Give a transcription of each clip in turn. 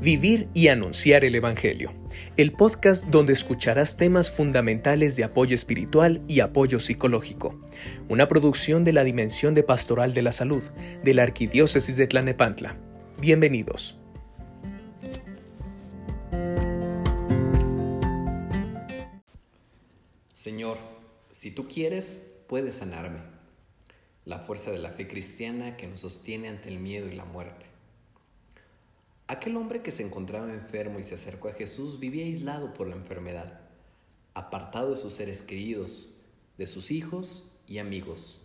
Vivir y Anunciar el Evangelio, el podcast donde escucharás temas fundamentales de apoyo espiritual y apoyo psicológico, una producción de la Dimensión de Pastoral de la Salud de la Arquidiócesis de Tlanepantla. Bienvenidos. Señor, si tú quieres, puedes sanarme. La fuerza de la fe cristiana que nos sostiene ante el miedo y la muerte. Aquel hombre que se encontraba enfermo y se acercó a Jesús vivía aislado por la enfermedad, apartado de sus seres queridos, de sus hijos y amigos.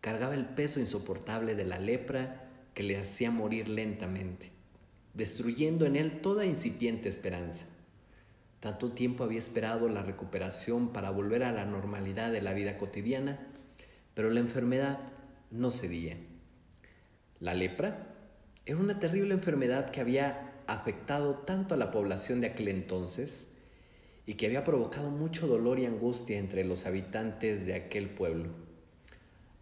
Cargaba el peso insoportable de la lepra que le hacía morir lentamente, destruyendo en él toda incipiente esperanza. Tanto tiempo había esperado la recuperación para volver a la normalidad de la vida cotidiana, pero la enfermedad no cedía. La lepra era una terrible enfermedad que había afectado tanto a la población de aquel entonces y que había provocado mucho dolor y angustia entre los habitantes de aquel pueblo.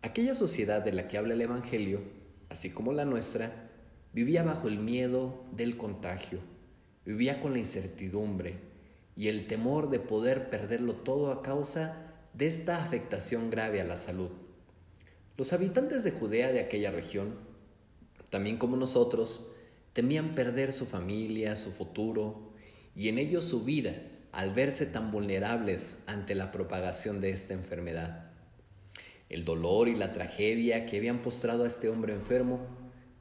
Aquella sociedad de la que habla el Evangelio, así como la nuestra, vivía bajo el miedo del contagio, vivía con la incertidumbre y el temor de poder perderlo todo a causa de esta afectación grave a la salud. Los habitantes de Judea de aquella región también como nosotros, temían perder su familia, su futuro y en ello su vida al verse tan vulnerables ante la propagación de esta enfermedad. El dolor y la tragedia que habían postrado a este hombre enfermo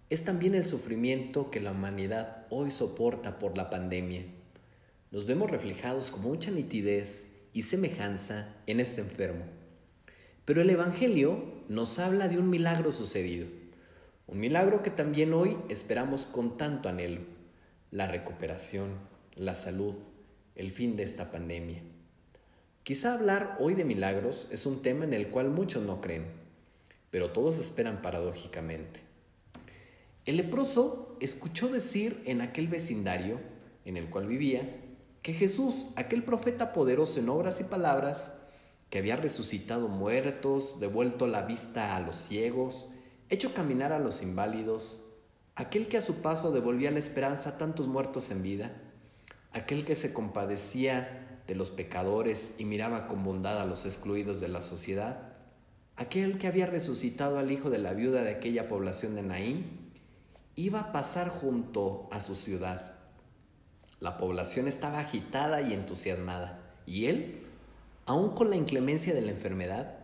es también el sufrimiento que la humanidad hoy soporta por la pandemia. Nos vemos reflejados con mucha nitidez y semejanza en este enfermo. Pero el Evangelio nos habla de un milagro sucedido un milagro que también hoy esperamos con tanto anhelo, la recuperación, la salud, el fin de esta pandemia. Quizá hablar hoy de milagros es un tema en el cual muchos no creen, pero todos esperan paradójicamente. El leproso escuchó decir en aquel vecindario en el cual vivía que Jesús, aquel profeta poderoso en obras y palabras, que había resucitado muertos, devuelto la vista a los ciegos, hecho caminar a los inválidos, aquel que a su paso devolvía la esperanza a tantos muertos en vida, aquel que se compadecía de los pecadores y miraba con bondad a los excluidos de la sociedad, aquel que había resucitado al hijo de la viuda de aquella población de Naín, iba a pasar junto a su ciudad. La población estaba agitada y entusiasmada, y él, aun con la inclemencia de la enfermedad,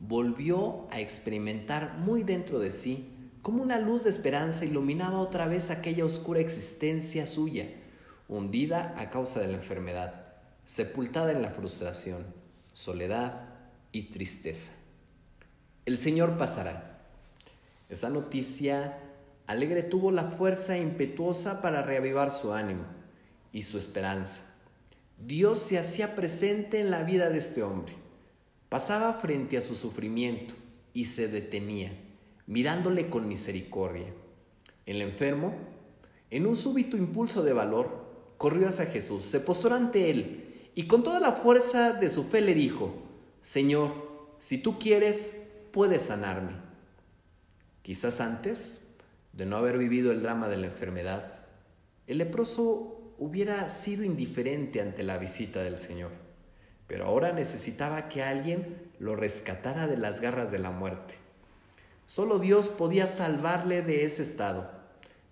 volvió a experimentar muy dentro de sí como una luz de esperanza iluminaba otra vez aquella oscura existencia suya, hundida a causa de la enfermedad, sepultada en la frustración, soledad y tristeza. El Señor pasará. Esa noticia alegre tuvo la fuerza impetuosa para reavivar su ánimo y su esperanza. Dios se hacía presente en la vida de este hombre Pasaba frente a su sufrimiento y se detenía, mirándole con misericordia. El enfermo, en un súbito impulso de valor, corrió hacia Jesús, se postró ante él y con toda la fuerza de su fe le dijo, Señor, si tú quieres, puedes sanarme. Quizás antes de no haber vivido el drama de la enfermedad, el leproso hubiera sido indiferente ante la visita del Señor pero ahora necesitaba que alguien lo rescatara de las garras de la muerte. Solo Dios podía salvarle de ese estado.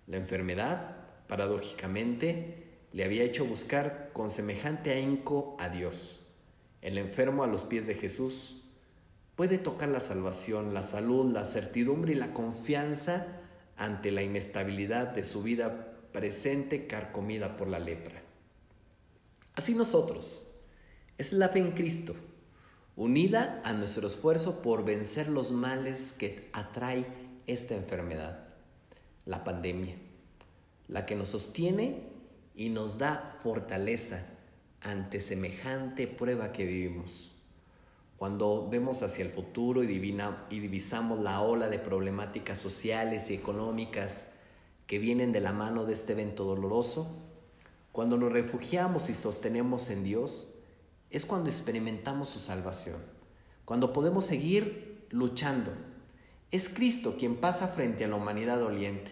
La enfermedad, paradójicamente, le había hecho buscar con semejante ahínco a Dios. El enfermo a los pies de Jesús puede tocar la salvación, la salud, la certidumbre y la confianza ante la inestabilidad de su vida presente carcomida por la lepra. Así nosotros, es la fe en Cristo, unida a nuestro esfuerzo por vencer los males que atrae esta enfermedad, la pandemia, la que nos sostiene y nos da fortaleza ante semejante prueba que vivimos. Cuando vemos hacia el futuro y, divina, y divisamos la ola de problemáticas sociales y económicas que vienen de la mano de este evento doloroso, cuando nos refugiamos y sostenemos en Dios, es cuando experimentamos su salvación, cuando podemos seguir luchando. Es Cristo quien pasa frente a la humanidad doliente,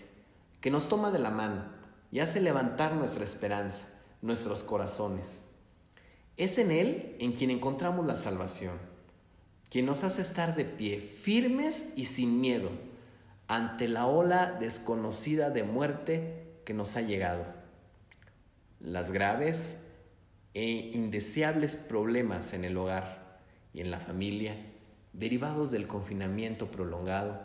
que nos toma de la mano y hace levantar nuestra esperanza, nuestros corazones. Es en Él en quien encontramos la salvación, quien nos hace estar de pie, firmes y sin miedo, ante la ola desconocida de muerte que nos ha llegado. Las graves e indeseables problemas en el hogar y en la familia, derivados del confinamiento prolongado,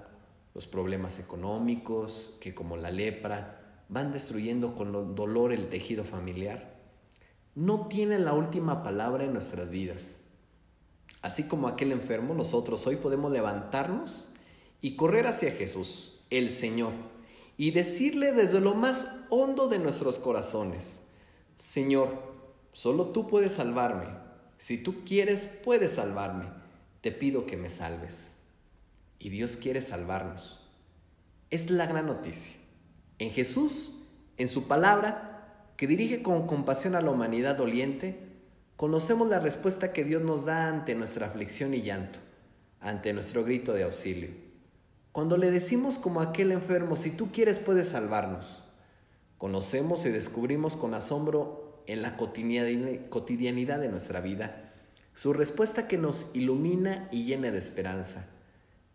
los problemas económicos que como la lepra van destruyendo con dolor el tejido familiar, no tienen la última palabra en nuestras vidas. Así como aquel enfermo, nosotros hoy podemos levantarnos y correr hacia Jesús, el Señor, y decirle desde lo más hondo de nuestros corazones, Señor, solo tú puedes salvarme. Si tú quieres, puedes salvarme. Te pido que me salves. Y Dios quiere salvarnos. Es la gran noticia. En Jesús, en su palabra, que dirige con compasión a la humanidad doliente, conocemos la respuesta que Dios nos da ante nuestra aflicción y llanto, ante nuestro grito de auxilio. Cuando le decimos como aquel enfermo, si tú quieres puedes salvarnos, conocemos y descubrimos con asombro en la cotidianidad de nuestra vida su respuesta que nos ilumina y llena de esperanza.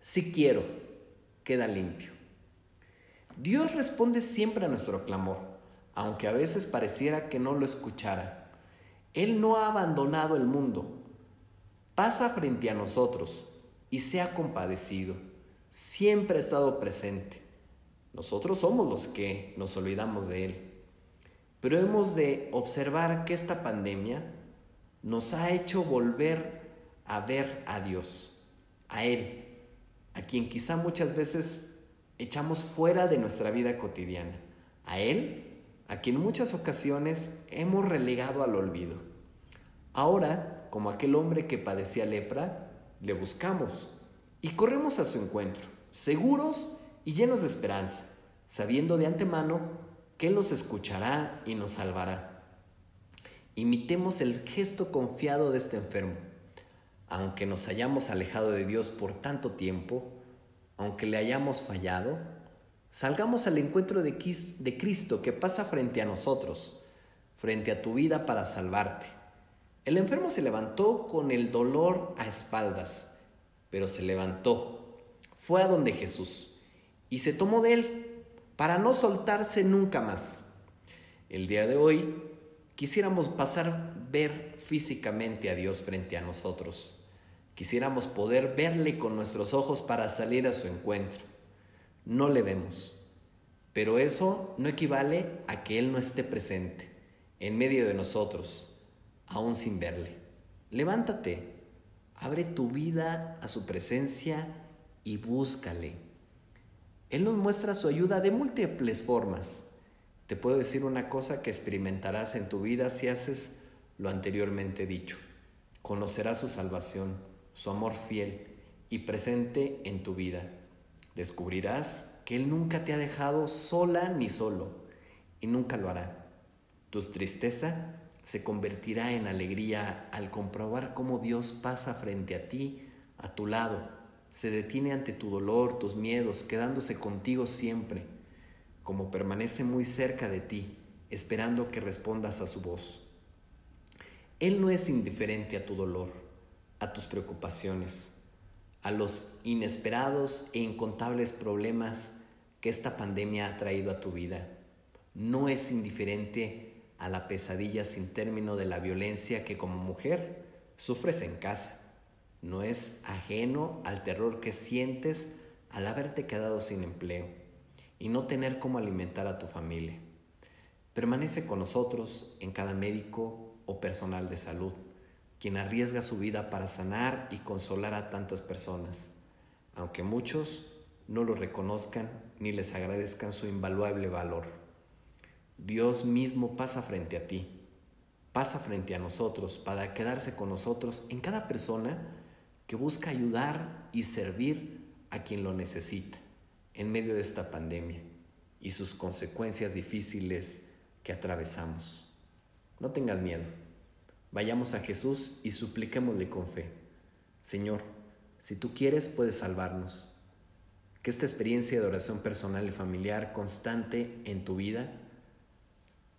Si quiero, queda limpio. Dios responde siempre a nuestro clamor, aunque a veces pareciera que no lo escuchara. Él no ha abandonado el mundo, pasa frente a nosotros y se ha compadecido siempre ha estado presente. Nosotros somos los que nos olvidamos de Él. Pero hemos de observar que esta pandemia nos ha hecho volver a ver a Dios, a Él, a quien quizá muchas veces echamos fuera de nuestra vida cotidiana, a Él, a quien en muchas ocasiones hemos relegado al olvido. Ahora, como aquel hombre que padecía lepra, le buscamos y corremos a su encuentro, seguros y llenos de esperanza, sabiendo de antemano que Él nos escuchará y nos salvará. Imitemos el gesto confiado de este enfermo. Aunque nos hayamos alejado de Dios por tanto tiempo, aunque le hayamos fallado, salgamos al encuentro de Cristo que pasa frente a nosotros, frente a tu vida para salvarte. El enfermo se levantó con el dolor a espaldas pero se levantó, fue a donde Jesús y se tomó de él para no soltarse nunca más. El día de hoy quisiéramos pasar ver físicamente a Dios frente a nosotros. Quisiéramos poder verle con nuestros ojos para salir a su encuentro. No le vemos, pero eso no equivale a que Él no esté presente en medio de nosotros, aún sin verle. Levántate, Abre tu vida a su presencia y búscale. Él nos muestra su ayuda de múltiples formas. Te puedo decir una cosa que experimentarás en tu vida si haces lo anteriormente dicho. Conocerás su salvación, su amor fiel y presente en tu vida. Descubrirás que Él nunca te ha dejado sola ni solo y nunca lo hará. Tu tristeza se convertirá en alegría al comprobar cómo Dios pasa frente a ti, a tu lado, se detiene ante tu dolor, tus miedos, quedándose contigo siempre, como permanece muy cerca de ti, esperando que respondas a su voz. Él no es indiferente a tu dolor, a tus preocupaciones, a los inesperados e incontables problemas que esta pandemia ha traído a tu vida. No es indiferente a la pesadilla sin término de la violencia que como mujer sufres en casa. No es ajeno al terror que sientes al haberte quedado sin empleo y no tener cómo alimentar a tu familia. Permanece con nosotros en cada médico o personal de salud, quien arriesga su vida para sanar y consolar a tantas personas, aunque muchos no lo reconozcan ni les agradezcan su invaluable valor. Dios mismo pasa frente a ti, pasa frente a nosotros para quedarse con nosotros en cada persona que busca ayudar y servir a quien lo necesita en medio de esta pandemia y sus consecuencias difíciles que atravesamos. No tengas miedo. Vayamos a Jesús y supliquémosle con fe. Señor, si tú quieres, puedes salvarnos. Que esta experiencia de oración personal y familiar constante en tu vida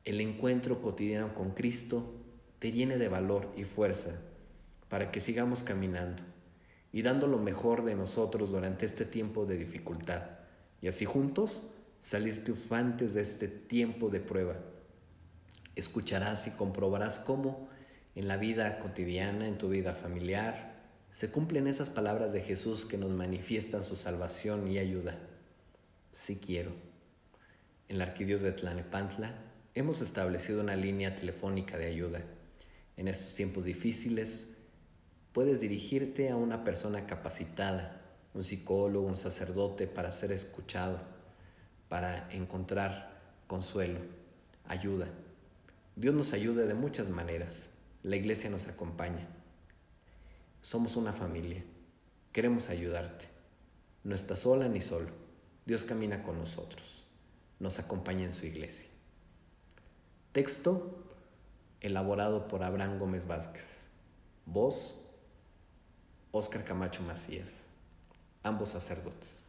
el encuentro cotidiano con Cristo te llene de valor y fuerza para que sigamos caminando y dando lo mejor de nosotros durante este tiempo de dificultad y así juntos salir triunfantes de este tiempo de prueba. Escucharás y comprobarás cómo en la vida cotidiana, en tu vida familiar, se cumplen esas palabras de Jesús que nos manifiestan su salvación y ayuda. Sí quiero. En la Arquidios de Tlanepantla hemos establecido una línea telefónica de ayuda. En estos tiempos difíciles puedes dirigirte a una persona capacitada, un psicólogo, un sacerdote, para ser escuchado, para encontrar consuelo, ayuda. Dios nos ayuda de muchas maneras. La iglesia nos acompaña. Somos una familia. Queremos ayudarte. No estás sola ni solo. Dios camina con nosotros. Nos acompaña en su iglesia. Texto elaborado por Abraham Gómez Vázquez. Voz Óscar Camacho Macías, ambos sacerdotes.